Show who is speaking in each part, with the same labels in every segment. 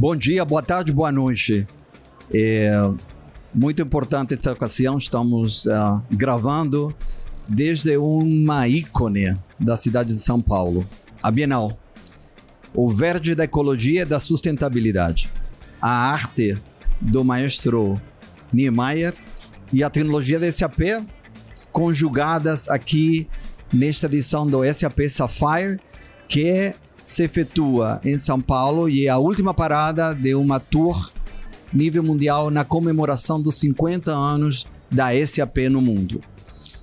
Speaker 1: Bom dia, boa tarde, boa noite. É muito importante esta ocasião, estamos uh, gravando desde uma ícone da cidade de São Paulo, a Bienal. O verde da ecologia e da sustentabilidade. A arte do maestro Niemeyer e a tecnologia da SAP conjugadas aqui nesta edição do SAP Sapphire, que se efetua em São Paulo e é a última parada de uma tour nível mundial na comemoração dos 50 anos da SAP no mundo.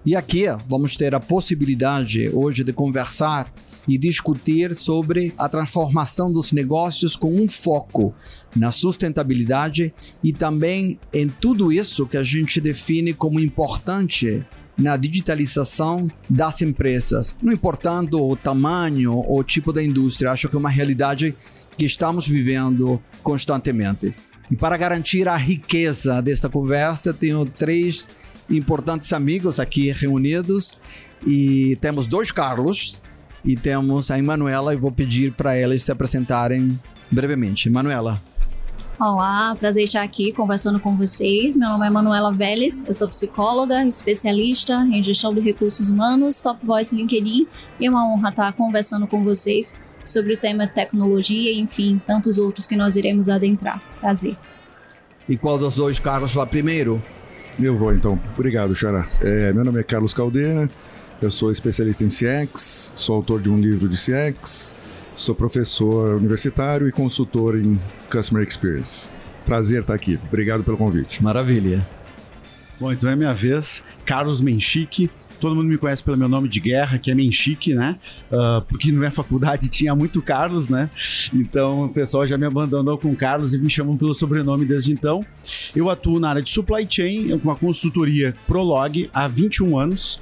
Speaker 1: E aqui vamos ter a possibilidade hoje de conversar e discutir sobre a transformação dos negócios com um foco na sustentabilidade e também em tudo isso que a gente define como importante na digitalização das empresas, não importando o tamanho ou tipo da indústria. Acho que é uma realidade que estamos vivendo constantemente. E para garantir a riqueza desta conversa, tenho três importantes amigos aqui reunidos e temos dois Carlos e temos a Emanuela e vou pedir para elas se apresentarem brevemente. Emanuela.
Speaker 2: Olá, prazer estar aqui conversando com vocês. Meu nome é Manuela Vélez, eu sou psicóloga, especialista em gestão de recursos humanos, Top Voice LinkedIn e é uma honra estar conversando com vocês sobre o tema tecnologia e, enfim, tantos outros que nós iremos adentrar. Prazer.
Speaker 1: E qual dos dois Carlos vai primeiro?
Speaker 3: Eu vou então. Obrigado, Xará. É, meu nome é Carlos Caldeira, eu sou especialista em CX, sou autor de um livro de CX Sou professor universitário e consultor em Customer Experience. Prazer estar aqui. Obrigado pelo convite.
Speaker 1: Maravilha.
Speaker 4: Bom, então é minha vez. Carlos Menchique. Todo mundo me conhece pelo meu nome de guerra, que é Menchique, né? Uh, porque na minha faculdade tinha muito Carlos, né? Então o pessoal já me abandonou com Carlos e me chamam pelo sobrenome desde então. Eu atuo na área de supply chain, com a consultoria Prolog há 21 anos.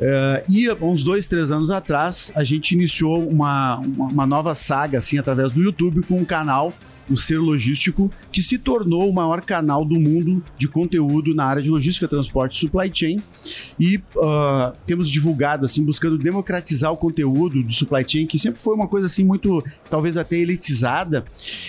Speaker 4: Uh, e uns dois, três anos atrás, a gente iniciou uma, uma, uma nova saga, assim, através do YouTube, com um canal o Ser Logístico, que se tornou o maior canal do mundo de conteúdo na área de logística, transporte e supply chain. E uh, temos divulgado, assim, buscando democratizar o conteúdo do supply chain, que sempre foi uma coisa, assim, muito, talvez até elitizada.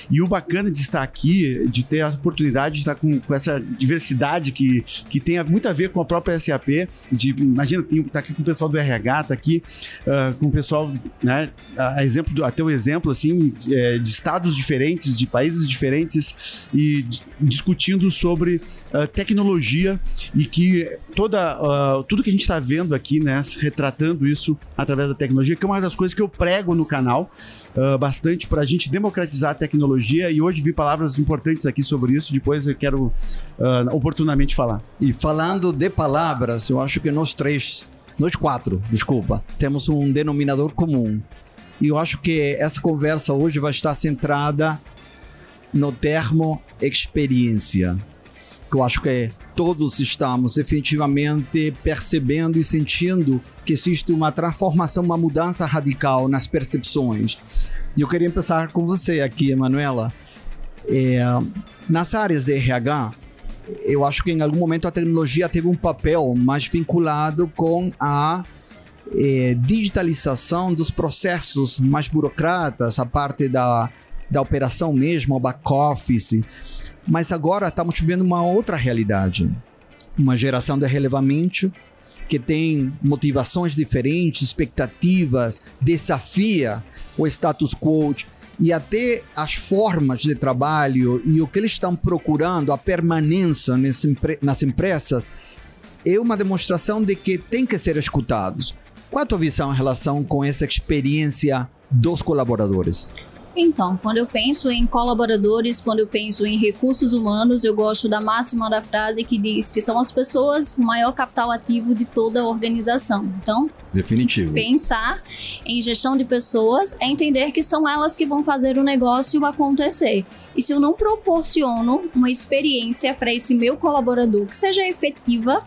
Speaker 4: E o bacana de estar aqui, de ter a oportunidade de estar com, com essa diversidade que, que tem muito a ver com a própria SAP, de, imagina, tem, tá aqui com o pessoal do RH, tá aqui uh, com o pessoal, né, a exemplo do, até o exemplo, assim, de, é, de estados diferentes, de países diferentes e discutindo sobre uh, tecnologia e que toda uh, tudo que a gente está vendo aqui, né, retratando isso através da tecnologia, que é uma das coisas que eu prego no canal uh, bastante para a gente democratizar a tecnologia e hoje vi palavras importantes aqui sobre isso. Depois eu quero oportunamente falar.
Speaker 1: E falando de palavras, eu acho que nós três, nós quatro, desculpa, temos um denominador comum. E eu acho que essa conversa hoje vai estar centrada no termo experiência. Eu acho que todos estamos efetivamente percebendo e sentindo que existe uma transformação, uma mudança radical nas percepções. E eu queria começar com você aqui, Emanuela. É, nas áreas de RH, eu acho que em algum momento a tecnologia teve um papel mais vinculado com a é, digitalização dos processos mais burocratas, a parte da da operação mesmo, o back-office. Mas agora estamos vivendo uma outra realidade. Uma geração de relevamento que tem motivações diferentes, expectativas, desafia o status quo e até as formas de trabalho e o que eles estão procurando, a permanência nas empresas, é uma demonstração de que tem que ser escutados. Qual a tua visão em relação com essa experiência dos colaboradores?
Speaker 2: Então, quando eu penso em colaboradores, quando eu penso em recursos humanos, eu gosto da máxima da frase que diz que são as pessoas o maior capital ativo de toda a organização. Então,
Speaker 1: definitivo.
Speaker 2: Pensar em gestão de pessoas é entender que são elas que vão fazer o negócio acontecer. E se eu não proporciono uma experiência para esse meu colaborador que seja efetiva,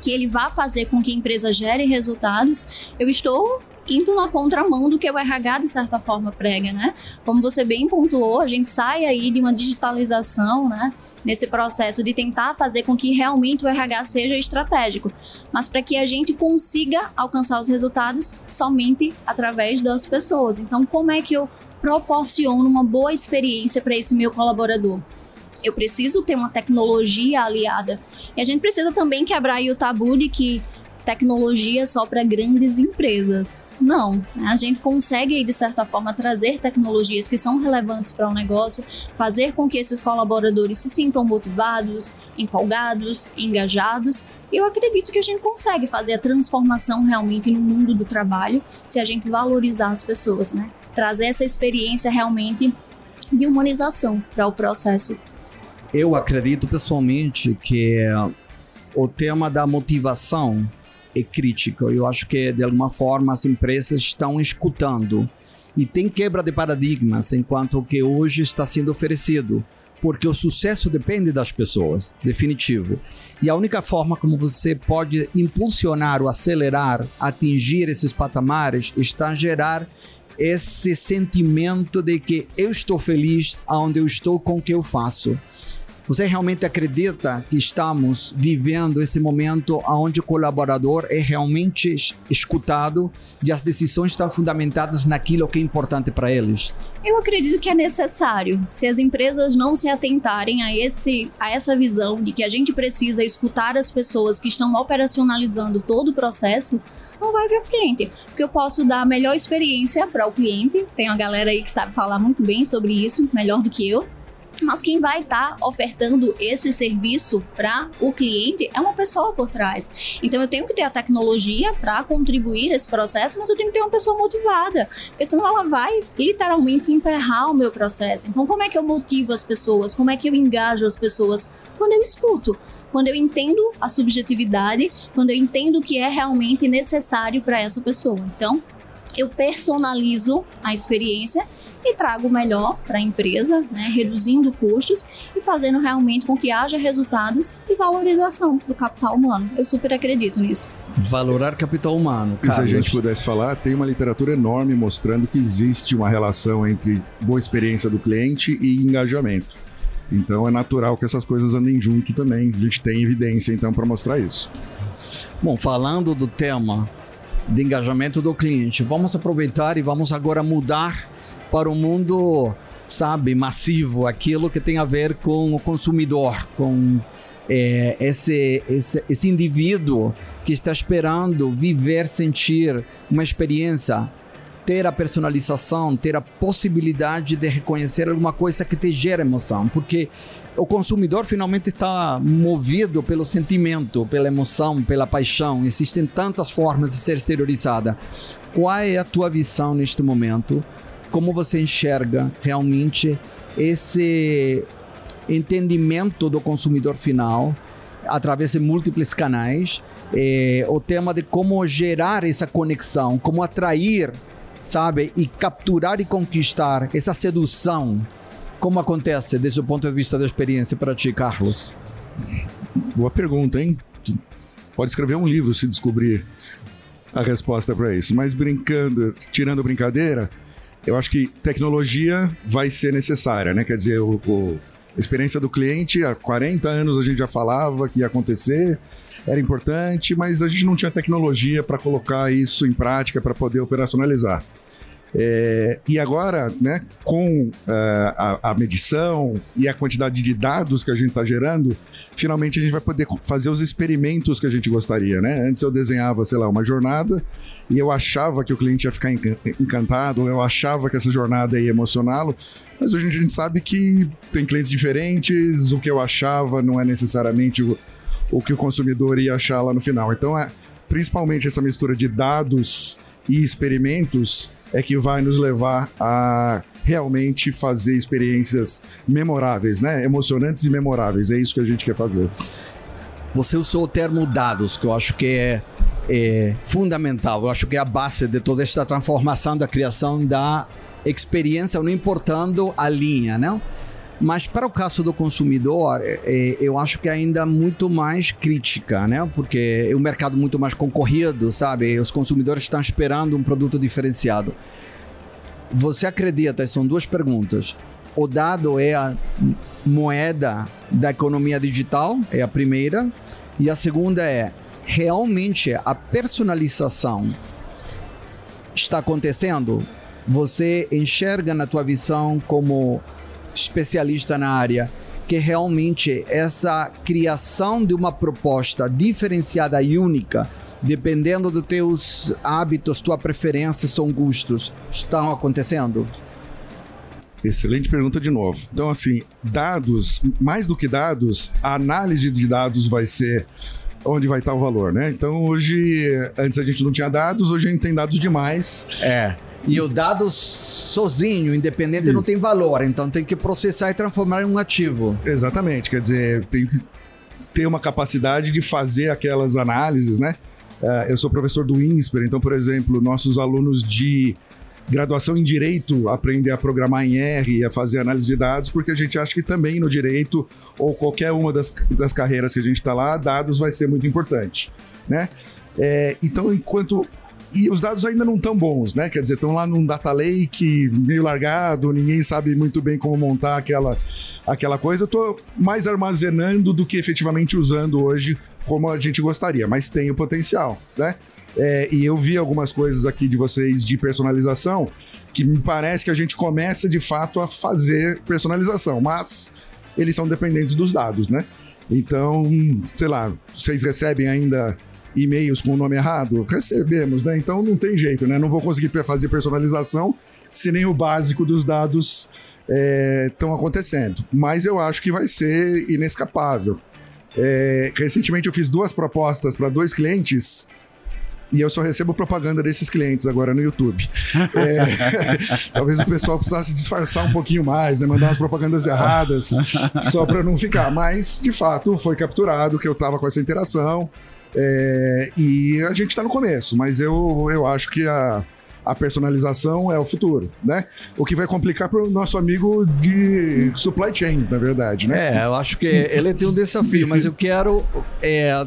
Speaker 2: que ele vá fazer com que a empresa gere resultados, eu estou indo na contramão do que o RH, de certa forma, prega, né? Como você bem pontuou, a gente sai aí de uma digitalização, né? Nesse processo de tentar fazer com que realmente o RH seja estratégico, mas para que a gente consiga alcançar os resultados somente através das pessoas. Então, como é que eu proporciono uma boa experiência para esse meu colaborador? Eu preciso ter uma tecnologia aliada. E a gente precisa também quebrar o tabu de que tecnologia só para grandes empresas. Não, a gente consegue, de certa forma, trazer tecnologias que são relevantes para o um negócio, fazer com que esses colaboradores se sintam motivados, empolgados, engajados. Eu acredito que a gente consegue fazer a transformação realmente no mundo do trabalho se a gente valorizar as pessoas, né? Trazer essa experiência realmente de humanização para o processo.
Speaker 1: Eu acredito pessoalmente que o tema da motivação é crítica. Eu acho que, de alguma forma, as empresas estão escutando. E tem quebra de paradigmas enquanto que hoje está sendo oferecido. Porque o sucesso depende das pessoas, definitivo. E a única forma como você pode impulsionar ou acelerar, atingir esses patamares, está a gerar esse sentimento de que eu estou feliz aonde eu estou com o que eu faço. Você realmente acredita que estamos vivendo esse momento onde o colaborador é realmente escutado e as decisões estão fundamentadas naquilo que é importante para eles?
Speaker 2: Eu acredito que é necessário. Se as empresas não se atentarem a, esse, a essa visão de que a gente precisa escutar as pessoas que estão operacionalizando todo o processo, não vai para frente. Porque eu posso dar a melhor experiência para o cliente. Tem uma galera aí que sabe falar muito bem sobre isso, melhor do que eu mas quem vai estar tá ofertando esse serviço para o cliente é uma pessoa por trás. Então eu tenho que ter a tecnologia para contribuir esse processo, mas eu tenho que ter uma pessoa motivada, porque senão ela vai literalmente emperrar o meu processo. Então como é que eu motivo as pessoas? Como é que eu engajo as pessoas? Quando eu escuto quando eu entendo a subjetividade, quando eu entendo o que é realmente necessário para essa pessoa. Então, eu personalizo a experiência e trago o melhor para a empresa, né, reduzindo custos e fazendo realmente com que haja resultados e valorização do capital humano. Eu super acredito nisso.
Speaker 1: Valorar capital humano.
Speaker 3: E se a gente pudesse falar, tem uma literatura enorme mostrando que existe uma relação entre boa experiência do cliente e engajamento. Então é natural que essas coisas andem junto também. A gente tem evidência então para mostrar isso.
Speaker 1: Bom, falando do tema de engajamento do cliente, vamos aproveitar e vamos agora mudar para o mundo, sabe, massivo, aquilo que tem a ver com o consumidor, com é, esse, esse, esse indivíduo que está esperando viver, sentir uma experiência, ter a personalização, ter a possibilidade de reconhecer alguma coisa que te gera emoção, porque o consumidor finalmente está movido pelo sentimento, pela emoção, pela paixão. Existem tantas formas de ser exteriorizada. Qual é a tua visão neste momento? Como você enxerga realmente esse entendimento do consumidor final através de múltiplos canais, é, o tema de como gerar essa conexão, como atrair, sabe, e capturar e conquistar essa sedução. Como acontece desde o ponto de vista da experiência para ti, Carlos?
Speaker 3: Boa pergunta, hein? Pode escrever um livro se descobrir a resposta para isso. Mas brincando, tirando brincadeira, eu acho que tecnologia vai ser necessária, né? Quer dizer, o, o, a experiência do cliente, há 40 anos a gente já falava que ia acontecer, era importante, mas a gente não tinha tecnologia para colocar isso em prática, para poder operacionalizar. É, e agora, né, com uh, a, a, medição e a quantidade de dados que a gente está gerando, finalmente a gente vai poder fazer os experimentos que a gente gostaria, né? Antes eu desenhava, sei lá, uma jornada e eu achava que o cliente ia ficar encantado, eu achava que essa jornada ia emocioná-lo, mas hoje a gente sabe que tem clientes diferentes, o que eu achava não é necessariamente o, o que o consumidor ia achar lá no final. Então, é principalmente essa mistura de dados e experimentos é que vai nos levar a realmente fazer experiências memoráveis, né? Emocionantes e memoráveis. É isso que a gente quer fazer.
Speaker 1: Você usou o termo dados, que eu acho que é, é fundamental. Eu acho que é a base de toda esta transformação da criação da experiência, não importando a linha, não? Mas para o caso do consumidor, é, é, eu acho que é ainda muito mais crítica, né? Porque é um mercado muito mais concorrido, sabe? Os consumidores estão esperando um produto diferenciado. Você acredita? São duas perguntas. O dado é a moeda da economia digital, é a primeira. E a segunda é realmente a personalização está acontecendo? você enxerga na tua visão como especialista na área que realmente essa criação de uma proposta diferenciada e única, dependendo dos teus hábitos, tua preferência, são gostos, estão acontecendo?
Speaker 3: Excelente pergunta de novo. Então, assim, dados, mais do que dados, a análise de dados vai ser onde vai estar o valor, né? Então, hoje, antes a gente não tinha dados, hoje a gente tem dados demais.
Speaker 1: É. E o dado sozinho, independente, Isso. não tem valor. Então tem que processar e transformar em um ativo.
Speaker 3: Exatamente. Quer dizer, tem que ter uma capacidade de fazer aquelas análises, né? Uh, eu sou professor do INSPER, então, por exemplo, nossos alunos de graduação em direito aprender a programar em R e a fazer análise de dados, porque a gente acha que também no direito ou qualquer uma das, das carreiras que a gente está lá, dados vai ser muito importante, né? É, então, enquanto e os dados ainda não estão bons, né? Quer dizer, estão lá num data lake meio largado, ninguém sabe muito bem como montar aquela, aquela coisa. Eu tô mais armazenando do que efetivamente usando hoje como a gente gostaria, mas tem o potencial, né? É, e eu vi algumas coisas aqui de vocês de personalização que me parece que a gente começa de fato a fazer personalização, mas eles são dependentes dos dados, né? Então, sei lá, vocês recebem ainda e-mails com o nome errado? Recebemos, né? Então não tem jeito, né? Não vou conseguir fazer personalização se nem o básico dos dados estão é, acontecendo. Mas eu acho que vai ser inescapável. É, recentemente eu fiz duas propostas para dois clientes e eu só recebo propaganda desses clientes agora no YouTube. É, talvez o pessoal precisasse disfarçar um pouquinho mais, né? mandar umas propagandas erradas, só para não ficar. Mas, de fato, foi capturado que eu estava com essa interação. É, e a gente está no começo, mas eu, eu acho que a, a personalização é o futuro, né? O que vai complicar para o nosso amigo de supply chain, na verdade, né?
Speaker 1: É, eu acho que ele tem um desafio, mas eu quero é,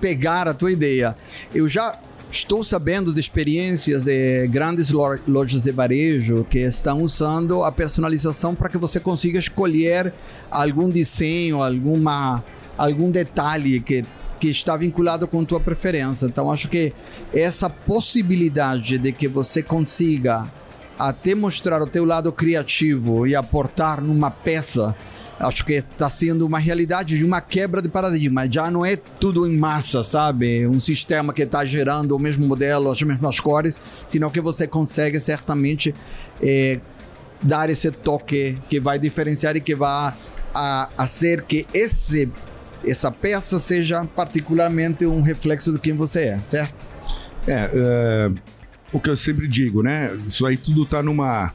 Speaker 1: pegar a tua ideia. Eu já estou sabendo de experiências de grandes lojas de varejo que estão usando a personalização para que você consiga escolher algum desenho, alguma algum detalhe que que está vinculado com tua preferência. Então acho que essa possibilidade de que você consiga até mostrar o teu lado criativo e aportar numa peça acho que está sendo uma realidade de uma quebra de paradigma. Já não é tudo em massa, sabe? Um sistema que está gerando o mesmo modelo, as mesmas cores, senão que você consegue certamente é, dar esse toque que vai diferenciar e que vai a, a ser que esse essa peça seja particularmente um reflexo de quem você é, certo?
Speaker 3: É, é o que eu sempre digo, né? Isso aí tudo está numa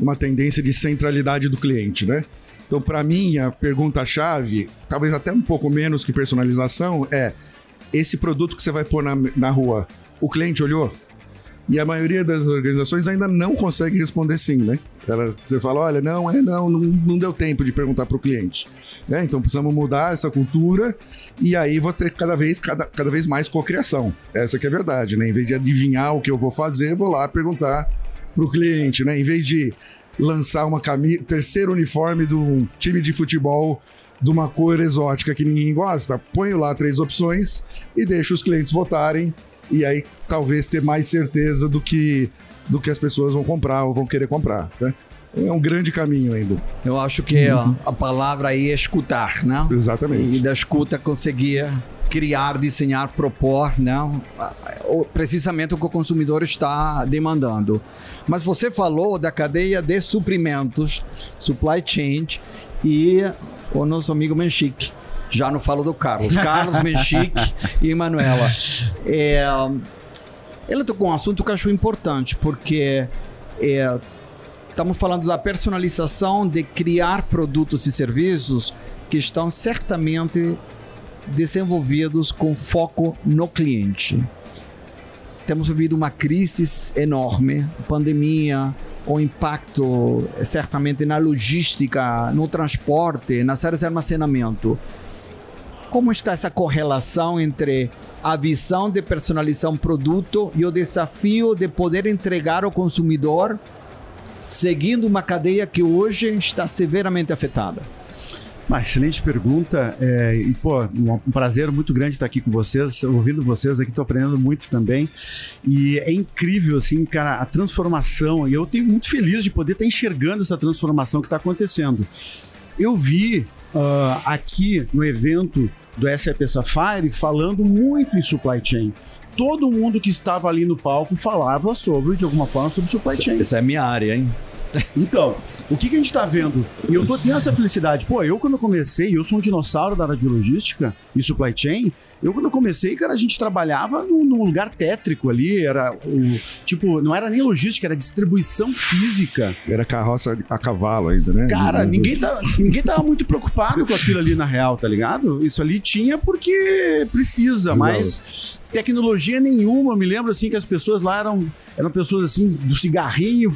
Speaker 3: uma tendência de centralidade do cliente, né? Então, para mim, a pergunta-chave, talvez até um pouco menos que personalização, é: esse produto que você vai pôr na, na rua, o cliente olhou? E a maioria das organizações ainda não consegue responder sim, né? Ela, você fala, olha, não, é não, não, não deu tempo de perguntar para o cliente. Né? Então precisamos mudar essa cultura e aí vou ter cada vez, cada, cada vez mais cocriação. Essa que é a verdade, né? Em vez de adivinhar o que eu vou fazer, vou lá perguntar para o cliente, né? Em vez de lançar uma camisa, terceiro uniforme de um time de futebol de uma cor exótica que ninguém gosta, ponho lá três opções e deixo os clientes votarem e aí talvez ter mais certeza do que do que as pessoas vão comprar ou vão querer comprar, né? É um grande caminho ainda.
Speaker 1: Eu acho que uhum. a, a palavra aí é escutar, né?
Speaker 3: Exatamente.
Speaker 1: E da escuta conseguir criar, desenhar, propor, né? precisamente o que o consumidor está demandando. Mas você falou da cadeia de suprimentos, supply chain, e o nosso amigo Menchique. Já não falo do Carlos. Carlos Menchique e Manuela. É, ele tocou um assunto que eu acho importante, porque é, estamos falando da personalização, de criar produtos e serviços que estão certamente desenvolvidos com foco no cliente. Temos vivido uma crise enorme, pandemia, o impacto certamente na logística, no transporte, nas áreas de armazenamento. Como está essa correlação entre a visão de personalização produto e o desafio de poder entregar ao consumidor seguindo uma cadeia que hoje está severamente afetada?
Speaker 4: Uma excelente pergunta. É, e, pô, um, prazer muito grande estar aqui com vocês, ouvindo vocês aqui, estou aprendendo muito também. E é incrível, assim, cara, a transformação. E eu tenho muito feliz de poder estar enxergando essa transformação que está acontecendo. Eu vi uh, aqui no evento do SAP Sapphire falando muito em supply chain todo mundo que estava ali no palco falava sobre, de alguma forma, sobre supply chain.
Speaker 1: Essa é a minha área, hein?
Speaker 4: Então, o que, que a gente está vendo? E eu tô tendo essa felicidade. Pô, eu quando comecei, eu sou um dinossauro da área de logística e supply chain, eu, quando eu comecei, cara, a gente trabalhava num, num, lugar tétrico ali. Era o. Tipo, não era nem logística, era distribuição física.
Speaker 3: Era carroça a cavalo ainda, né?
Speaker 4: Cara, ninguém, tá, ninguém tava muito preocupado com aquilo ali na real, tá ligado? Isso ali tinha porque precisa, Precisava. mas tecnologia nenhuma. Eu me lembro assim que as pessoas lá eram, eram pessoas assim do cigarrinho,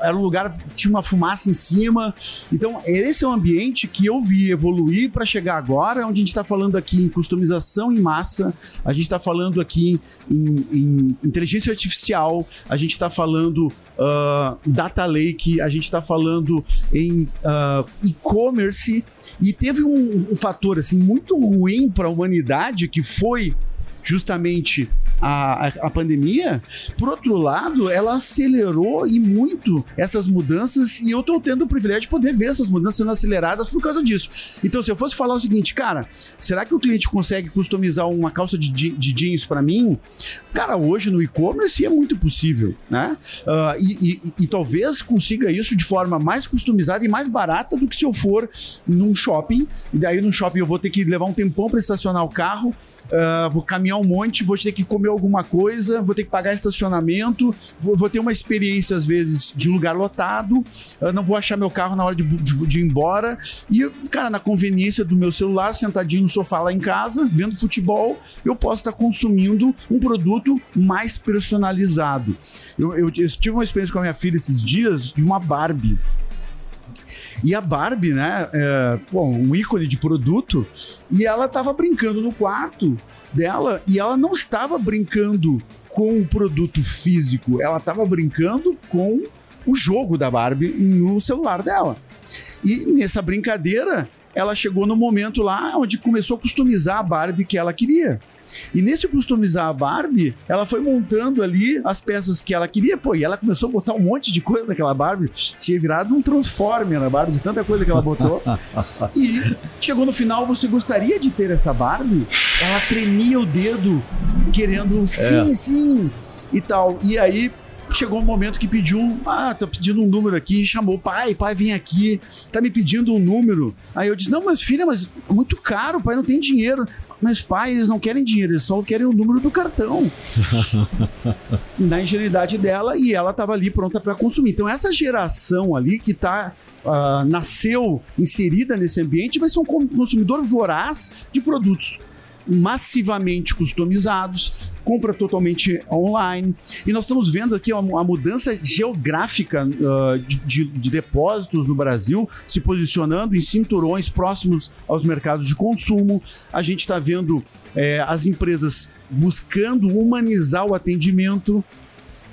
Speaker 4: era um lugar tinha uma fumaça em cima. Então, esse é um ambiente que eu vi evoluir para chegar agora, onde a gente está falando aqui em customização em massa, a gente está falando aqui em, em, inteligência artificial, a gente está falando uh, data lake, a gente está falando em uh, e-commerce e teve um, um fator assim muito ruim para a humanidade que foi justamente a, a, a, pandemia, por outro lado, ela acelerou e muito essas mudanças e eu estou tendo o privilégio de poder ver essas mudanças sendo aceleradas por causa disso. Então, se eu fosse falar o seguinte, cara, será que o cliente consegue customizar uma calça de, de jeans para mim? Cara, hoje no e-commerce é muito possível, né? Uh, e, e, e talvez consiga isso de forma mais customizada e mais barata do que se eu for num shopping. E daí no shopping eu vou ter que levar um tempão para estacionar o carro uh, vou caminhar um monte, vou ter que comer alguma coisa, vou ter que pagar estacionamento, vou, vou ter uma experiência, às vezes, de lugar lotado, uh, não vou achar meu carro na hora de, de, de, ir embora. E, cara, na conveniência do meu celular, sentadinho no sofá lá em casa, vendo futebol, eu posso estar consumindo um produto mais personalizado. Eu, eu, eu tive uma experiência com a minha filha esses dias de uma Barbie. E a Barbie, né, é, um ícone de produto, e ela tava brincando no quarto dela e ela não estava brincando com o produto físico, ela estava brincando com o jogo da Barbie no celular dela. E nessa brincadeira, ela chegou no momento lá onde começou a customizar a Barbie que ela queria. E nesse customizar a Barbie, ela foi montando ali as peças que ela queria, pô, e ela começou a botar um monte de coisa naquela Barbie. Tinha virado um Transformer na Barbie, de tanta coisa que ela botou. e chegou no final, você gostaria de ter essa Barbie? Ela tremia o dedo, querendo sim, é. sim, e tal. E aí chegou um momento que pediu, ah, tá pedindo um número aqui, chamou, pai, pai, vem aqui, tá me pedindo um número. Aí eu disse, não, mas filha, mas é muito caro, pai não tem dinheiro. Mas pai, eles não querem dinheiro, eles só querem o número do cartão. Na ingenuidade dela, e ela estava ali pronta para consumir. Então, essa geração ali que tá. Uh, nasceu inserida nesse ambiente vai ser um consumidor voraz de produtos massivamente customizados, compra totalmente online. E nós estamos vendo aqui a mudança geográfica uh, de, de, de, depósitos no Brasil se posicionando em cinturões próximos aos mercados de consumo. A gente está vendo é, as empresas buscando humanizar o atendimento.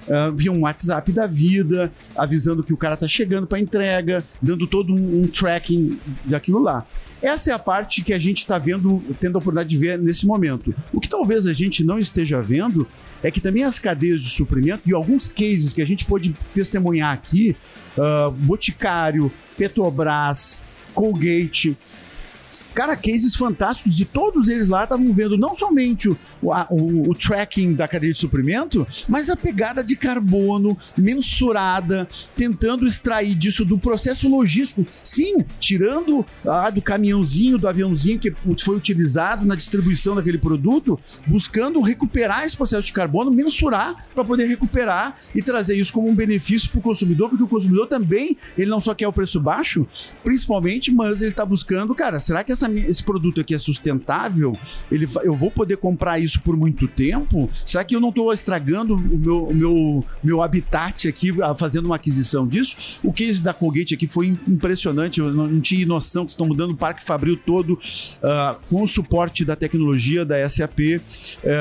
Speaker 4: Uh, via um WhatsApp da vida, avisando que o cara tá chegando para entrega, dando todo um, um tracking daquilo lá. Essa é a parte que a gente está vendo, tendo a oportunidade de ver nesse momento. O que talvez a gente não esteja vendo é que também as cadeias de suprimento e alguns cases que a gente pode testemunhar aqui, uh, Boticário, Petrobras, Colgate, Cara, cases fantásticos e todos eles lá estavam vendo não somente o, o, o, tracking da cadeia de suprimento, mas a pegada de carbono mensurada, tentando extrair disso do processo logístico. Sim, tirando ah, do caminhãozinho, do aviãozinho que foi utilizado na distribuição daquele produto, buscando recuperar esse processo de carbono, mensurar para poder recuperar e trazer isso como um benefício para o consumidor, porque o consumidor também, ele não só quer o preço baixo, principalmente, mas ele está buscando, cara, será que essa esse produto aqui é sustentável? Ele, eu vou poder comprar isso por muito tempo? Será que eu não estou estragando o meu, o meu, meu habitat aqui fazendo uma aquisição disso? O case da Colgate aqui foi impressionante. Eu não, tinha noção que estão mudando o Parque Fabril todo uh, com o suporte da tecnologia da SAP. Uh,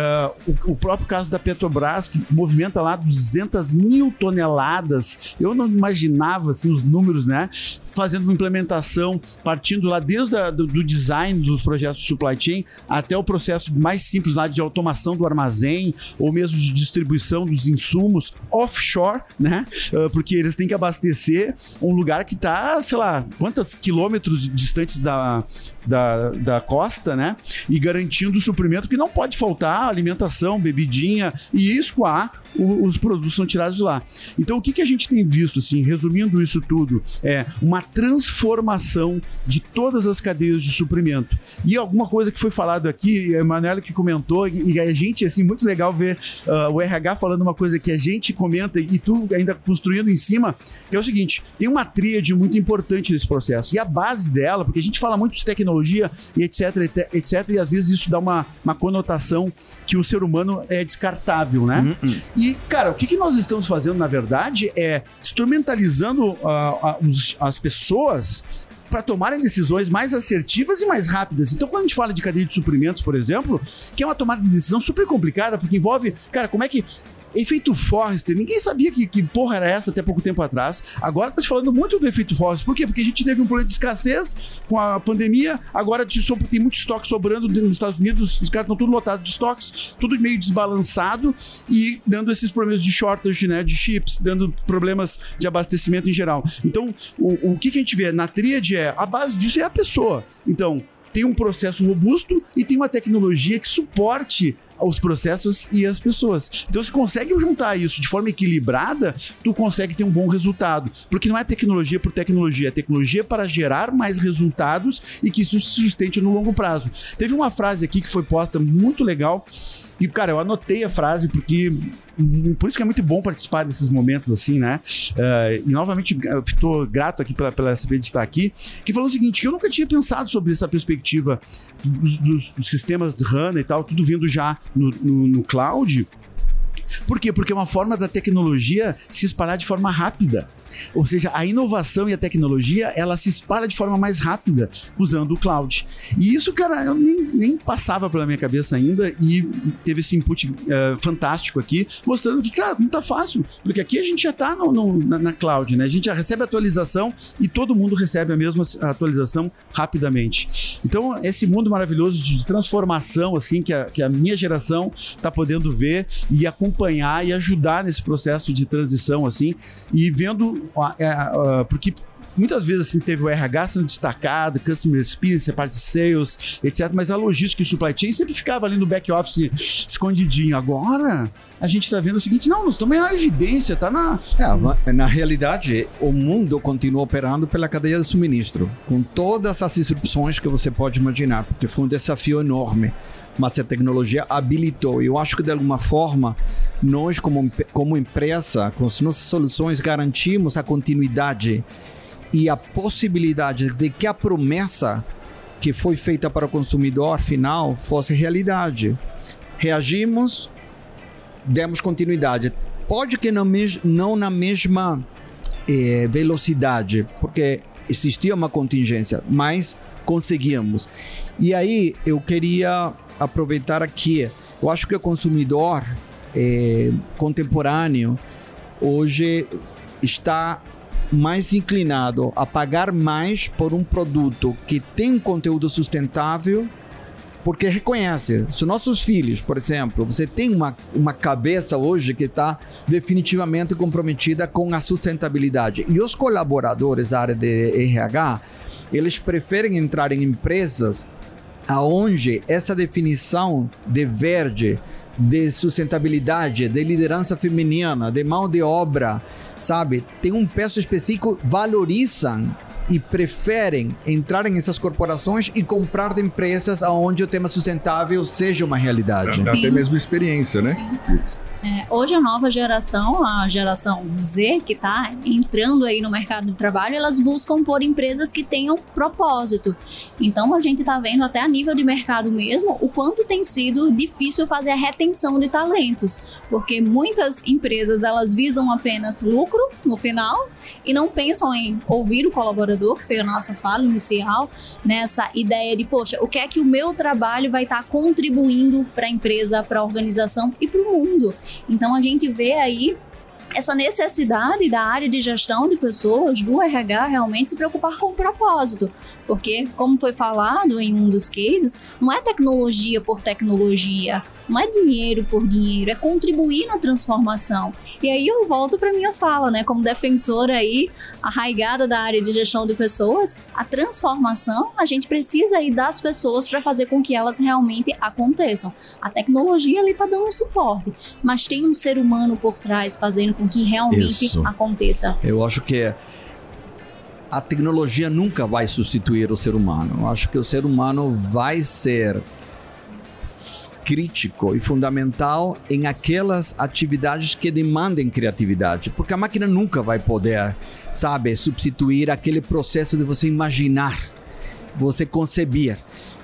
Speaker 4: ah, o, o, próprio caso da Petrobras, que movimenta lá 200 mil toneladas. Eu não imaginava assim, os números, né? Fazendo uma implementação, partindo lá desde a, do, do, design dos projetos de supply chain até o processo mais simples lá de automação do armazém ou mesmo de distribuição dos insumos offshore, né? Uh, porque eles têm que abastecer um lugar que está, sei lá, quantos quilômetros distantes da, da, da costa, né? E garantindo o suprimento que não pode faltar alimentação, bebidinha e escoar os produtos são tirados lá. Então, o que, que a gente tem visto, assim, resumindo isso tudo, é uma transformação de todas as cadeias de suprimento. E alguma coisa que foi falado aqui, a Emanuela que comentou, e a gente, assim, muito legal ver uh, o RH falando uma coisa que a gente comenta e tu ainda construindo em cima, é o seguinte: tem uma tríade muito importante nesse processo. E a base dela, porque a gente fala muito de tecnologia e etc, etc, e às vezes isso dá uma, uma conotação que o ser humano é descartável, né? Uhum. E, cara, o que, que nós estamos fazendo, na verdade, é instrumentalizando uh, as pessoas para tomarem decisões mais assertivas e mais rápidas. Então, quando a gente fala de cadeia de suprimentos, por exemplo, que é uma tomada de decisão super complicada, porque envolve, cara, como é que Efeito Forrester, ninguém sabia que, que porra era essa até pouco tempo atrás. Agora tá se falando muito do efeito Forrester. Por quê? Porque a gente teve um problema de escassez com a pandemia, agora tem muito estoque sobrando nos Estados Unidos, os caras estão tudo lotados de estoques, tudo meio desbalançado e dando esses problemas de shortage, né, de chips, dando problemas de abastecimento em geral. Então, o, o que, que a gente vê na tríade é, a base disso é a pessoa. Então, tem um processo robusto e tem uma tecnologia que suporte os processos e as pessoas. Então, se consegue juntar isso de forma equilibrada, tu consegue ter um bom resultado. Porque não é tecnologia por tecnologia, é tecnologia para gerar mais resultados e que isso se sustente no longo prazo. Teve uma frase aqui que foi posta muito legal. E, cara, eu anotei a frase porque por isso que é muito bom participar desses momentos assim, né? Uh, e novamente estou grato aqui pela, pela SB de estar aqui, que falou o seguinte: eu nunca tinha pensado sobre essa perspectiva dos, dos, dos sistemas de HANA e tal, tudo vindo já no, no, no cloud. Por quê? Porque é uma forma da tecnologia se espalhar de forma rápida. Ou seja, a inovação e a tecnologia, ela se espalha de forma mais rápida usando o cloud. E isso, cara, eu nem, nem passava pela minha cabeça ainda e teve esse input uh, fantástico aqui, mostrando que, cara, não tá fácil, porque aqui a gente já tá no, no, na, na, cloud, né? A gente já recebe atualização e todo mundo recebe a mesma atualização rapidamente. Então, esse mundo maravilhoso de transformação, assim, que a, que a minha geração tá podendo ver e acompanhar e ajudar nesse processo de transição, assim, e vendo porque muitas vezes assim teve o RH sendo destacado, customer experience, a parte de sales, etc. Mas a logística e supply chain sempre ficava ali no back office escondidinho. Agora a gente está vendo o seguinte: não, nós estamos na evidência, tá na.
Speaker 1: É, na realidade, o mundo continua operando pela cadeia de suministro, com todas as disrupções que você pode imaginar, porque foi um desafio enorme mas a tecnologia habilitou. Eu acho que de alguma forma nós como como empresa, com as nossas soluções garantimos a continuidade e a possibilidade de que a promessa que foi feita para o consumidor final fosse realidade. Reagimos, demos continuidade. Pode que não, não na mesma eh, velocidade, porque existia uma contingência, mas conseguimos. E aí eu queria aproveitar aqui. Eu acho que o consumidor eh, contemporâneo hoje está mais inclinado a pagar mais por um produto que tem um conteúdo sustentável, porque reconhece. Se nossos filhos, por exemplo, você tem uma, uma cabeça hoje que está definitivamente comprometida com a sustentabilidade. E os colaboradores da área de RH, eles preferem entrar em empresas aonde essa definição de verde, de sustentabilidade, de liderança feminina, de mão de obra, sabe? Tem um peso específico, valorizam e preferem entrar em essas corporações e comprar de empresas onde o tema sustentável seja uma realidade.
Speaker 3: Sim. Até mesmo experiência, né? Sim.
Speaker 2: É, hoje a nova geração, a geração Z, que está entrando aí no mercado de trabalho, elas buscam por empresas que tenham propósito. Então a gente está vendo até a nível de mercado mesmo o quanto tem sido difícil fazer a retenção de talentos, porque muitas empresas elas visam apenas lucro no final e não pensam em ouvir o colaborador, que foi a nossa fala inicial, nessa ideia de, poxa, o que é que o meu trabalho vai estar tá contribuindo para a empresa, para a organização e para o mundo. Então a gente vê aí essa necessidade da área de gestão de pessoas, do RH, realmente se preocupar com o propósito. Porque, como foi falado em um dos cases, não é tecnologia por tecnologia, não é dinheiro por dinheiro, é contribuir na transformação. E aí eu volto para minha fala, né, como defensora aí, arraigada da área de gestão de pessoas, a transformação, a gente precisa aí das pessoas para fazer com que elas realmente aconteçam. A tecnologia ali tá dando suporte, mas tem um ser humano por trás fazendo com que realmente
Speaker 1: Isso.
Speaker 2: aconteça.
Speaker 1: Eu acho que a tecnologia nunca vai substituir o ser humano. Eu acho que o ser humano vai ser crítico e fundamental em aquelas atividades que demandem criatividade, porque a máquina nunca vai poder, sabe, substituir aquele processo de você imaginar, você conceber.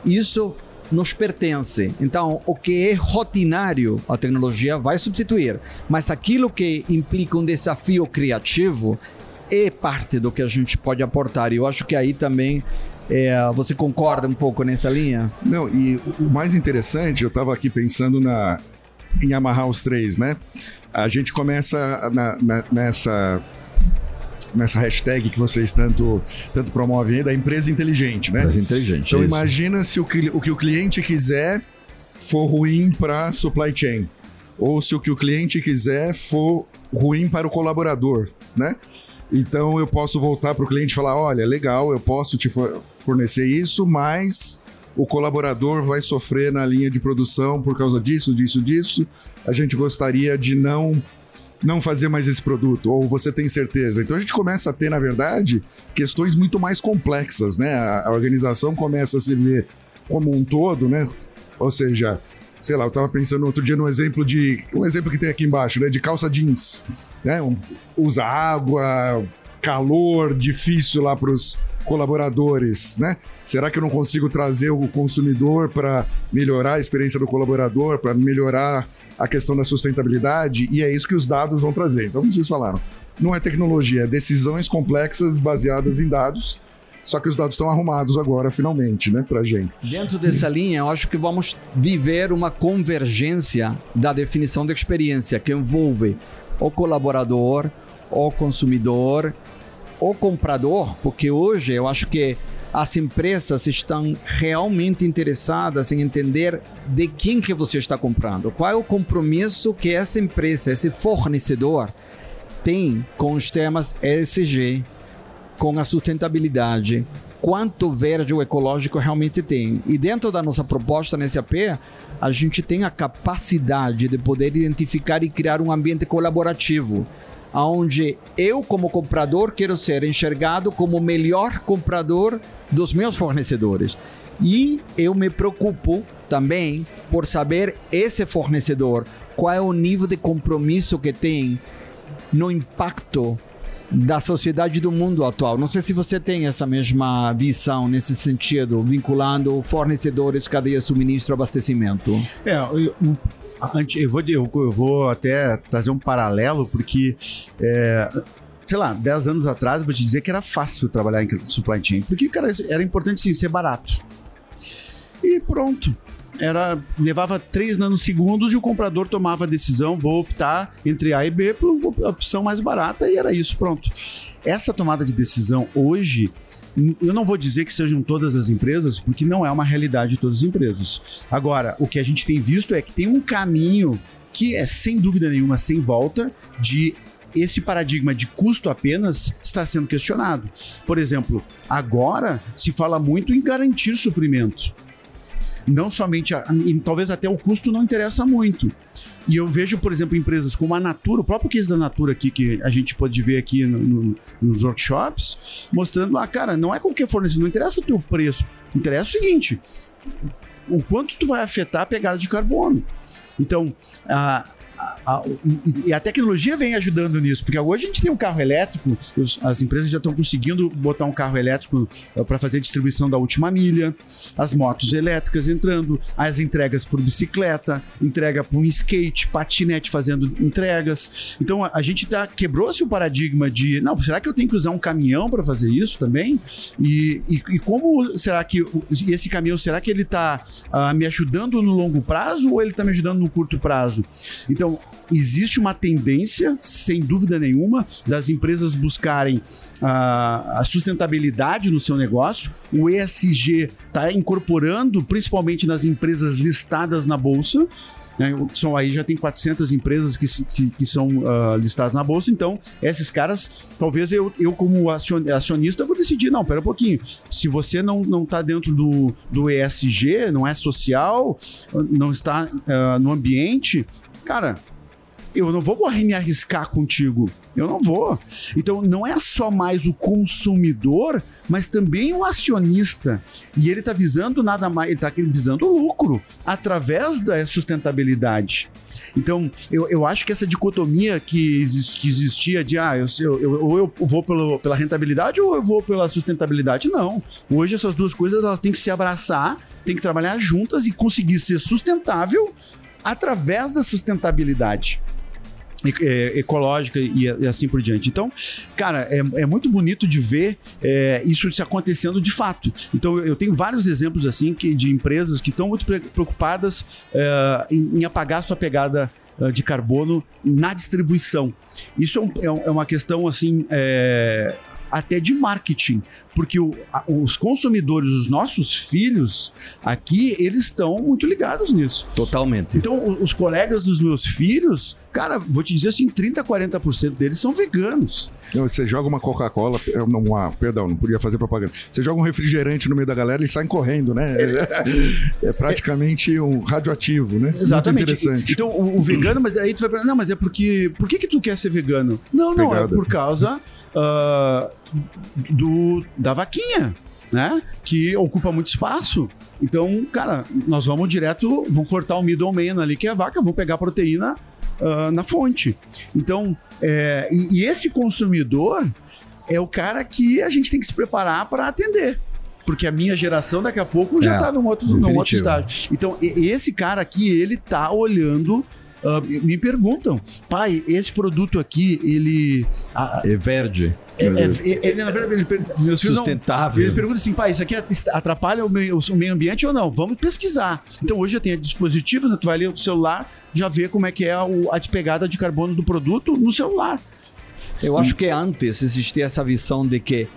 Speaker 1: Isso nos pertence. Então, o que é rotinário, a tecnologia vai substituir, mas aquilo que implica um desafio criativo é parte do que a gente pode aportar. E eu acho que aí também é, você concorda um pouco nessa linha?
Speaker 3: Não, e o mais interessante, eu estava aqui pensando na, em amarrar os três, né? A gente começa na, na, nessa nessa hashtag que vocês tanto, tanto promovem aí, da empresa inteligente, né?
Speaker 1: Empresa inteligente.
Speaker 3: Então
Speaker 1: é isso.
Speaker 3: imagina se o, que- o que o cliente quiser for ruim para supply chain, ou se o que o cliente quiser for ruim para o colaborador, né? Então eu posso voltar para o cliente e falar, olha, legal, eu posso te for- fornecer isso, mas o colaborador vai sofrer na linha de produção por causa disso, disso, disso. A gente gostaria de não não fazer mais esse produto, ou você tem certeza. Então a gente começa a ter, na verdade, questões muito mais complexas, né? A, a organização começa a se ver como um todo, né? Ou seja, sei lá, eu tava pensando outro dia num exemplo de. Um exemplo que tem aqui embaixo, né? De calça jeans. Né? Um- usa água, calor, difícil lá para os colaboradores, né? Será que eu não consigo trazer o consumidor para melhorar a experiência do colaborador, para melhorar a questão da sustentabilidade? E é isso que os dados vão trazer. Então, como vocês falaram, não é tecnologia, é decisões complexas baseadas em dados. Só que os dados estão arrumados agora, finalmente, né, pra gente.
Speaker 1: Dentro dessa linha, eu acho que vamos viver uma convergência da definição de experiência que envolve o colaborador, o consumidor, o comprador, porque hoje eu acho que as empresas estão realmente interessadas em entender de quem que você está comprando, qual é o compromisso que essa empresa, esse fornecedor tem com os temas ESG, com a sustentabilidade, quanto verde ou ecológico realmente tem. E dentro da nossa proposta nesse AP, a gente tem a capacidade de poder identificar e criar um ambiente colaborativo, onde eu, como comprador, quero ser enxergado como o melhor comprador dos meus fornecedores. E eu me preocupo também por saber esse fornecedor, qual é o nível de compromisso que tem no impacto da sociedade do mundo atual. Não sei se você tem essa mesma visão nesse sentido, vinculando fornecedores, cadeia de suministro, abastecimento.
Speaker 4: É, eu, eu- vou, eu vou até trazer um paralelo, porque, é, sei lá, 10 anos atrás, eu vou te dizer que era fácil trabalhar em supply chain, porque, cara, era importante sim, ser barato. E pronto. Era, levava 3 nanosegundos e o comprador tomava a decisão, vou optar entre A e B por opção mais barata e era isso, pronto. Essa tomada de decisão hoje, eu não vou dizer que sejam todas as empresas, porque não é uma realidade de todas as empresas. Agora, o que a gente tem visto é que tem um caminho que é sem dúvida nenhuma sem volta de esse paradigma de custo apenas está sendo questionado. Por exemplo, agora se fala muito em garantir suprimento. Não somente, a, e talvez até o custo não interessa muito. E eu vejo, por exemplo, empresas como a Natura, o próprio case da Natura aqui, que a gente pode ver aqui no- no- nos workshops, mostrando lá, cara, não é qualquer fornecedor, não interessa o teu preço. Interessa o seguinte, o quanto tu vai afetar a pegada de carbono. Então, a, a- a- e- a tecnologia vem ajudando nisso, porque hoje a gente tem um carro elétrico, as empresas já estão conseguindo botar um carro elétrico para fazer distribuição da última milha, as motos elétricas entrando, as entregas por bicicleta, entrega por skate, patinete fazendo entregas. Então a, a gente tá quebrou-se o paradigma de, não, será que eu tenho que usar um caminhão para fazer isso também? E, e, e como será que esse caminhão, será que ele está me ajudando no longo prazo ou ele está me ajudando no curto prazo? Então Então, existe uma tendência, sem dúvida nenhuma, das empresas buscarem a, a sustentabilidade no seu negócio. O ESG está incorporando, principalmente nas empresas listadas na bolsa. Né? São aí já tem 400 empresas que, que, que são uh, listadas na bolsa, então esses caras, talvez eu, eu como acionista, vou decidir, não, pera um pouquinho, se você não, não tá dentro do, do ESG, não é social, não está uh, no ambiente, cara, eu não vou me arriscar contigo. Eu não vou. Então, não é só mais o consumidor, mas também o acionista. E ele está visando nada mais, ele está visando lucro através da sustentabilidade. Então, eu, eu acho que essa dicotomia que, que existia de, ah, eu, eu, ou eu vou pelo, pela rentabilidade ou eu vou pela sustentabilidade, não. Hoje essas duas coisas elas têm que se abraçar, têm que trabalhar juntas e conseguir ser sustentável através da sustentabilidade. É, ecológica e, assim por diante. Então, cara, é, é muito bonito de ver é, isso se acontecendo de fato. Então, eu tenho vários exemplos assim que, de empresas que estão muito preocupadas é, em, em apagar sua pegada é, de carbono na distribuição. Isso é, um, é uma questão assim é, até de marketing, porque o, a, os consumidores, os nossos filhos aqui, eles estão muito ligados nisso.
Speaker 1: Totalmente.
Speaker 4: Então, os colegas dos meus filhos, cara, vou te dizer assim, 30, 40% deles são veganos.
Speaker 3: Não, você joga uma Coca-Cola, é, uma, perdão, não podia fazer propaganda. Você joga um refrigerante no meio da galera e saem correndo, né? É, é praticamente um radioativo, né?
Speaker 4: Exatamente. Muito interessante. Então, o, o, vegano, mas aí tu vai perguntar, não, mas é porque. Por que, que tu quer ser vegano? Não, não, é por causa uh, do, da vaquinha, né? Que ocupa muito espaço. Então, cara, nós vamos direto, vamos cortar o middleman ali, que é a vaca, vamos pegar a proteína uh, na fonte. Então, é, e, e esse consumidor é o cara que a gente tem que se preparar para atender porque a minha geração daqui a pouco já está é, num, outro, num outro estágio. Então, esse cara aqui, ele tá olhando Uh, me perguntam, pai, esse produto aqui, ele.
Speaker 1: é verde.
Speaker 4: É, é, é, na verdade, ele,
Speaker 1: meus Sustentável.
Speaker 4: Não, eles perguntam assim, pai, isso aqui atrapalha o meio, o meio ambiente ou não? Vamos pesquisar. Então hoje já tem dispositivos, né? tu vai ler o celular, já vê como é que é a, a despegada de carbono do produto no celular.
Speaker 1: Eu acho que antes existia essa visão de que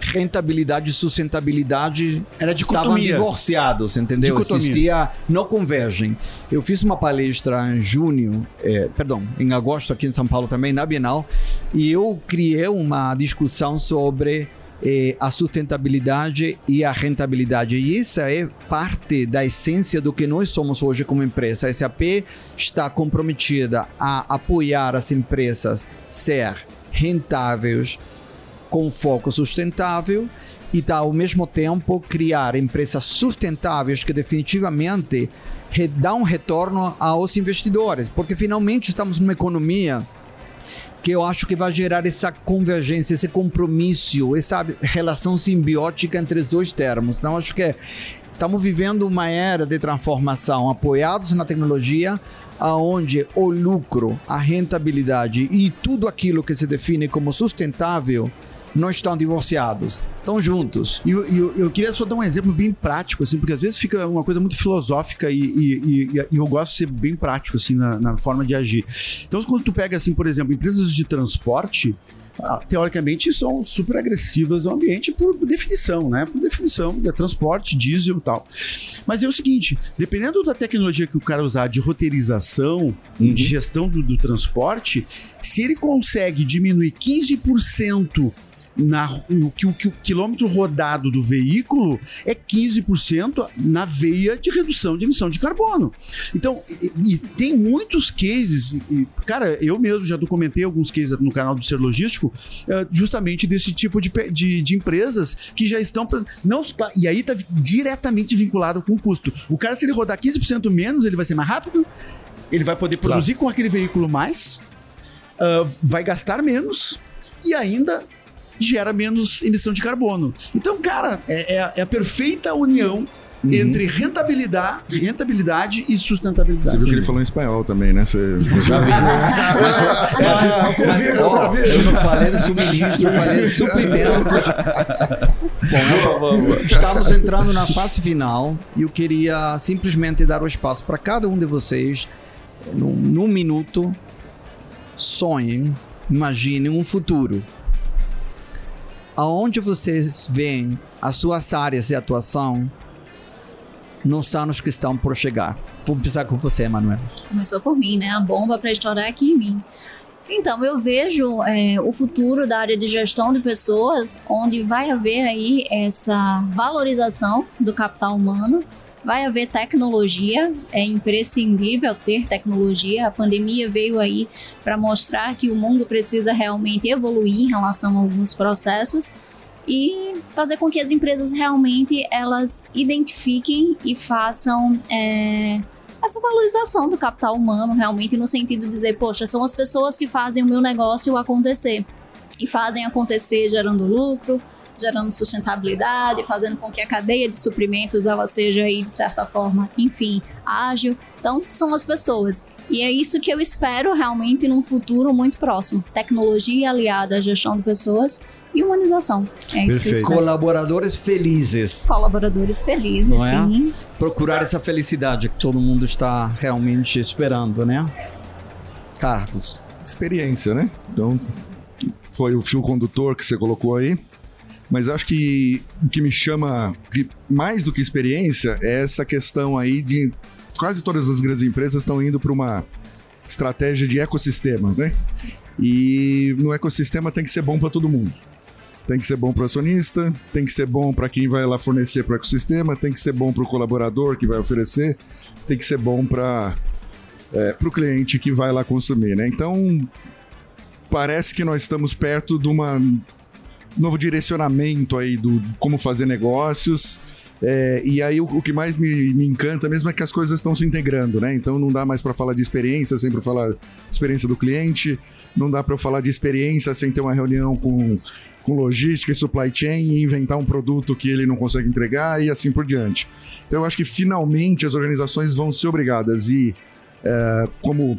Speaker 1: rentabilidade e sustentabilidade
Speaker 4: Era
Speaker 1: estavam divorciados, entendeu? Dicotomia. Existia, não convergem. Eu fiz uma palestra em junho, é, perdão, em agosto aqui em São Paulo também, na Bienal, e eu criei uma discussão sobre é, a sustentabilidade e a rentabilidade. E isso é parte da essência do que nós somos hoje como empresa. A SAP está comprometida a apoiar as empresas ser rentáveis, com foco sustentável e ao mesmo tempo criar empresas sustentáveis que definitivamente dão retorno aos investidores, porque finalmente estamos numa economia que eu acho que vai gerar essa convergência, esse compromisso, essa relação simbiótica entre os dois termos. Então, acho que estamos vivendo uma era de transformação apoiados na tecnologia, aonde o lucro, a rentabilidade e tudo aquilo que se define como sustentável não estão divorciados, estão juntos.
Speaker 4: E eu, eu, eu, queria só dar um exemplo bem prático, assim, porque às vezes fica uma coisa muito filosófica e, e, e, e eu gosto de ser bem prático, assim, na, na, forma de agir. Então, quando tu pega, assim, por exemplo, empresas de transporte, ah, teoricamente são super agressivas ao ambiente por definição, né? Por definição, é transporte, diesel e tal. Mas é o seguinte, dependendo da tecnologia que o cara usar de roteirização, uhum. de gestão do, do transporte, se ele consegue diminuir 15% na, no que o, que o quilômetro rodado do veículo é 15% na veia de redução de emissão de carbono. Então, e, e tem muitos cases, e, cara, eu mesmo já documentei alguns cases no canal do Ser Logístico, uh, justamente desse tipo de, de, de, empresas que já estão. Não, e aí está diretamente vinculado com o custo. O cara, se ele rodar 15% menos, ele vai ser mais rápido, ele vai poder produzir claro. com aquele veículo mais, uh, vai gastar menos e ainda gera menos emissão de carbono. Então, cara, é, é, é a perfeita união Uhum. entre rentabilidade, rentabilidade e sustentabilidade.
Speaker 3: Você viu que ele falou em espanhol também, né? Você,
Speaker 1: já vi. Eu não falei de suministro, eu falei de suprimentos. Bom, estamos entrando na fase final e eu queria simplesmente dar o espaço para cada um de vocês num, num minuto, sonhem, imaginem um futuro. Aonde vocês veem as suas áreas de atuação nos anos que estão por chegar? Vou começar com você, Manuel.
Speaker 2: Começou por mim, né? A bomba para estourar aqui em mim. Então, eu vejo é, o futuro da área de gestão de pessoas, onde vai haver aí essa valorização do capital humano, vai haver tecnologia, é imprescindível ter tecnologia. A pandemia veio aí para mostrar que o mundo precisa realmente evoluir em relação a alguns processos e fazer com que as empresas realmente elas identifiquem e façam é, essa valorização do capital humano, realmente, no sentido de dizer, poxa, são as pessoas que fazem o meu negócio acontecer. E fazem acontecer gerando lucro, gerando sustentabilidade, fazendo com que a cadeia de suprimentos ela seja aí, de certa forma, enfim, ágil. Então, são as pessoas. E é isso que eu espero realmente num futuro muito próximo. Tecnologia aliada à gestão de pessoas e humanização. É isso que eu
Speaker 3: Perfeito.
Speaker 2: espero.
Speaker 1: Colaboradores felizes.
Speaker 2: Colaboradores felizes,
Speaker 1: Não é?
Speaker 2: sim.
Speaker 1: Procurar essa felicidade que todo mundo está realmente esperando, né? Carlos.
Speaker 3: experiência, né? Então, foi o fio condutor que você colocou aí. Mas acho que o que me chama mais do que experiência é essa questão aí de quase todas as grandes empresas estão indo para uma estratégia de ecossistema, né? E no ecossistema tem que ser bom para todo mundo. Tem que ser bom para o acionista, tem que ser bom para quem vai lá fornecer para o ecossistema, tem que ser bom para o colaborador que vai oferecer, tem que ser bom para para o cliente que vai lá consumir, né? Então parece que nós estamos perto de uma novo direcionamento aí do como fazer negócios. É, e aí o, o que mais me, me encanta mesmo é que as coisas estão se integrando, né? Então não dá mais para falar de experiência sem falar experiência do cliente, não dá para eu falar de experiência sem ter uma reunião com, com logística e supply chain e inventar um produto que ele não consegue entregar e assim por diante. Então eu acho que finalmente as organizações vão ser obrigadas e é, como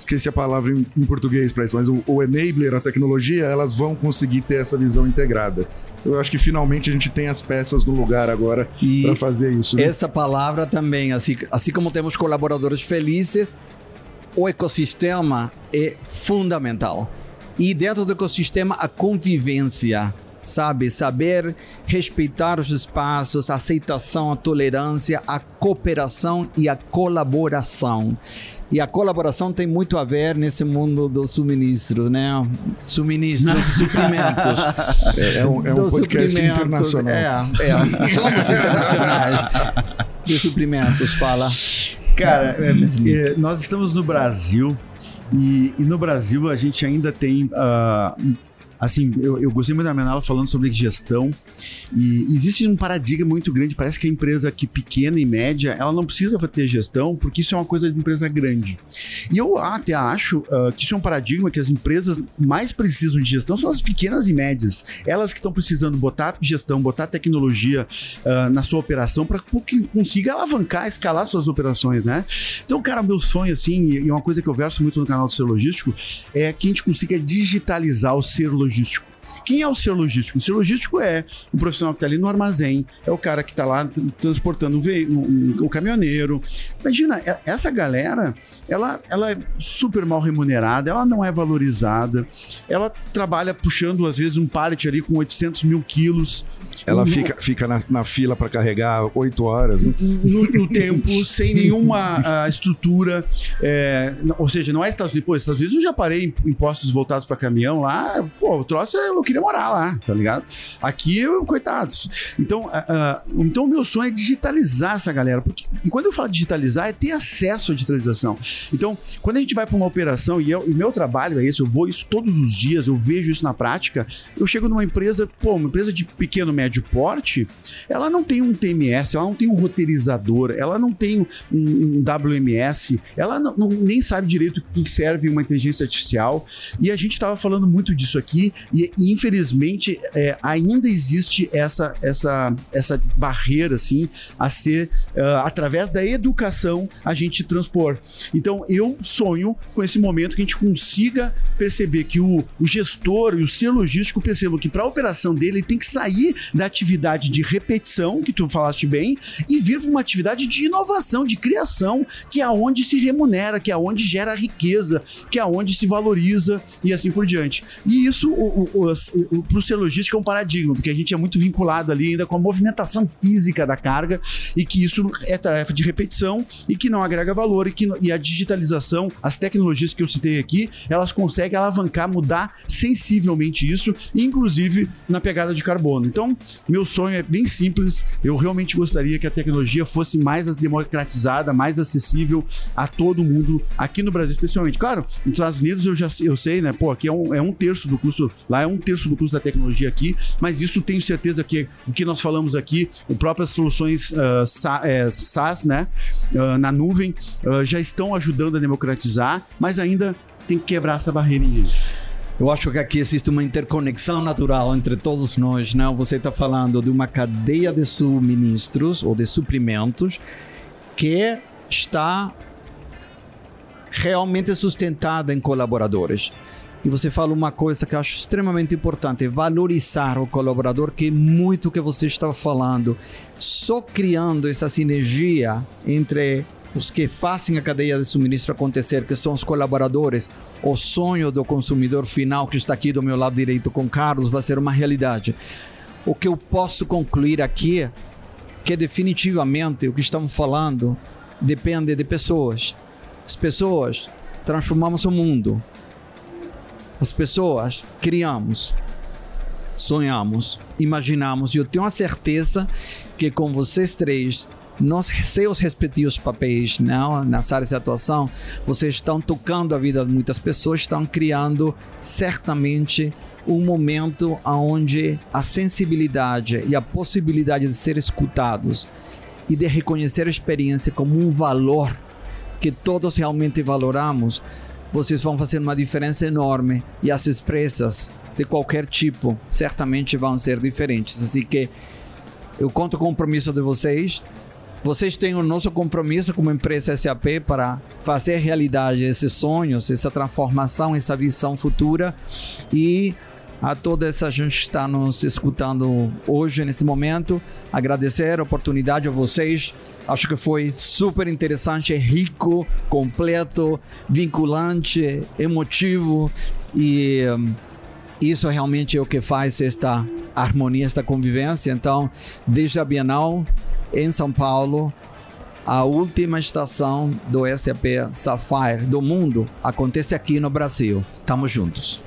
Speaker 3: esqueci a palavra em, em português para isso, mas o, o enabler, a tecnologia, elas vão conseguir ter essa visão integrada. Eu acho que finalmente a gente tem as peças no lugar agora para fazer isso. né?
Speaker 1: essa palavra também, assim, assim como temos colaboradores felizes, o ecossistema é fundamental. E dentro do ecossistema, a convivência, sabe? Saber respeitar os espaços, a aceitação, a tolerância, a cooperação e a colaboração. E a colaboração tem muito a ver nesse mundo do suministro, né? Suministros, suprimentos.
Speaker 3: É um, é um podcast internacional.
Speaker 1: É, é. Somos internacionais. Dos suprimentos, fala.
Speaker 4: Cara, é, é, nós estamos no Brasil e, e no Brasil a gente ainda tem. ah, assim, eu, eu gostei muito da minha aula falando sobre gestão e existe um paradigma muito grande. Parece que a empresa que pequena e média ela não precisa ter gestão porque isso é uma coisa de empresa grande. E eu até acho ah, que isso é um paradigma que as empresas mais precisam de gestão são as pequenas e médias. Elas que estão precisando botar gestão, botar tecnologia ah, na sua operação para que consiga alavancar, escalar suas operações, né? Então, cara, meu sonho, assim, e uma coisa que eu verso muito no canal do Ser Logístico, é que a gente consiga digitalizar o ser logístico logístico. Quem é o ser logístico? O ser logístico é o profissional que está ali no armazém, é o cara que está lá transportando o, ve- o- caminhoneiro. Imagina, essa galera, ela, ela é super mal remunerada, ela não é valorizada, ela trabalha puxando, às vezes, um pallet ali com 800 mil quilos.
Speaker 3: Ela fica, fica na, na fila para carregar oito horas. né?
Speaker 4: no, no tempo, sem nenhuma ah, estrutura. é, ou seja, não é Estados Unidos. Pô, Estados Unidos eu já parei em impostos voltados para caminhão lá. Pô, o troço é- eu queria morar lá, tá ligado? Aqui, eu, coitados. Então, ah, então, o meu sonho é digitalizar essa galera. Porque, e quando eu falo digitalizar, é ter acesso à digitalização. Então, quando a gente vai para uma operação, e, o meu trabalho é esse, eu vou isso todos os dias, eu vejo isso na prática. Eu chego numa empresa, pô, uma empresa de pequeno, médio porte, ela não tem um TMS, ela não tem um roteirizador, ela não tem um, um WMS, ela não, não- nem sabe direito o que serve uma inteligência artificial. E a gente estava falando muito disso aqui, e, e infelizmente é, ainda existe essa, essa, essa barreira assim a ser uh, através da educação a gente transpor. Então eu sonho com esse momento que a gente consiga perceber que o, o gestor e o ser logístico percebam que para a operação dele ele tem que sair da atividade de repetição que tu falaste bem e vir para uma atividade de inovação, de criação, que é onde se remunera, que é onde gera riqueza, que é onde se valoriza e assim por diante. E isso, o, o, para o ser logístico, é um paradigma, porque a gente é muito vinculado ali ainda com a movimentação física da carga e que isso é tarefa de repetição e que não agrega valor e que e a digitalização, as tecnologias que eu citei aqui, elas conseguem alavancar, mudar sensivelmente isso, inclusive na pegada de carbono. Então, meu sonho é bem simples, eu realmente gostaria que a tecnologia fosse mais democratizada, mais acessível a todo mundo, aqui no Brasil especialmente. Claro, nos Estados Unidos eu já eu sei, né? Pô, aqui é um, é um terço do custo, lá é um terço do custo da tecnologia aqui, mas isso tenho certeza que o que nós falamos aqui, próprias soluções uh, SaaS, né, uh, na nuvem, uh, já estão ajudando a democratizar, mas ainda tem que quebrar essa barreirinha.
Speaker 1: Eu acho que aqui existe uma interconexão natural entre todos nós, não? Né? Você está falando de uma cadeia de suministros ou de suprimentos que está realmente sustentada em colaboradores. E você fala uma coisa que eu acho extremamente importante: valorizar o colaborador, que é muito que você está falando. Só criando essa sinergia entre os que fazem a cadeia de suministro acontecer, que são os colaboradores, o sonho do consumidor final que está aqui do meu lado direito com Carlos vai ser uma realidade. O que eu posso concluir aqui é que definitivamente o que estamos falando depende de pessoas. As pessoas transformamos o mundo. As pessoas criamos, sonhamos, imaginamos. E eu tenho a certeza que com vocês três, nos seus respectivos papéis não, nas áreas de atuação, vocês estão tocando a vida de muitas pessoas, estão criando certamente um momento onde a sensibilidade e a possibilidade de ser escutados e de reconhecer a experiência como um valor que todos realmente valoramos vocês vão fazer uma diferença enorme e as empresas de qualquer tipo certamente vão ser diferentes. Assim que eu conto com o compromisso de vocês. Vocês têm o nosso compromisso como empresa SAP para fazer realidade esses sonhos, essa transformação, essa visão futura e a toda essa gente que está nos escutando hoje, neste momento. Agradecer a oportunidade a vocês. Acho que foi super interessante, rico, completo, vinculante, emotivo e hum, isso realmente é o que faz esta harmonia, esta convivência. Então, desde a Bienal em São Paulo, a última estação do SAP Sapphire do mundo acontece aqui no Brasil. Estamos juntos.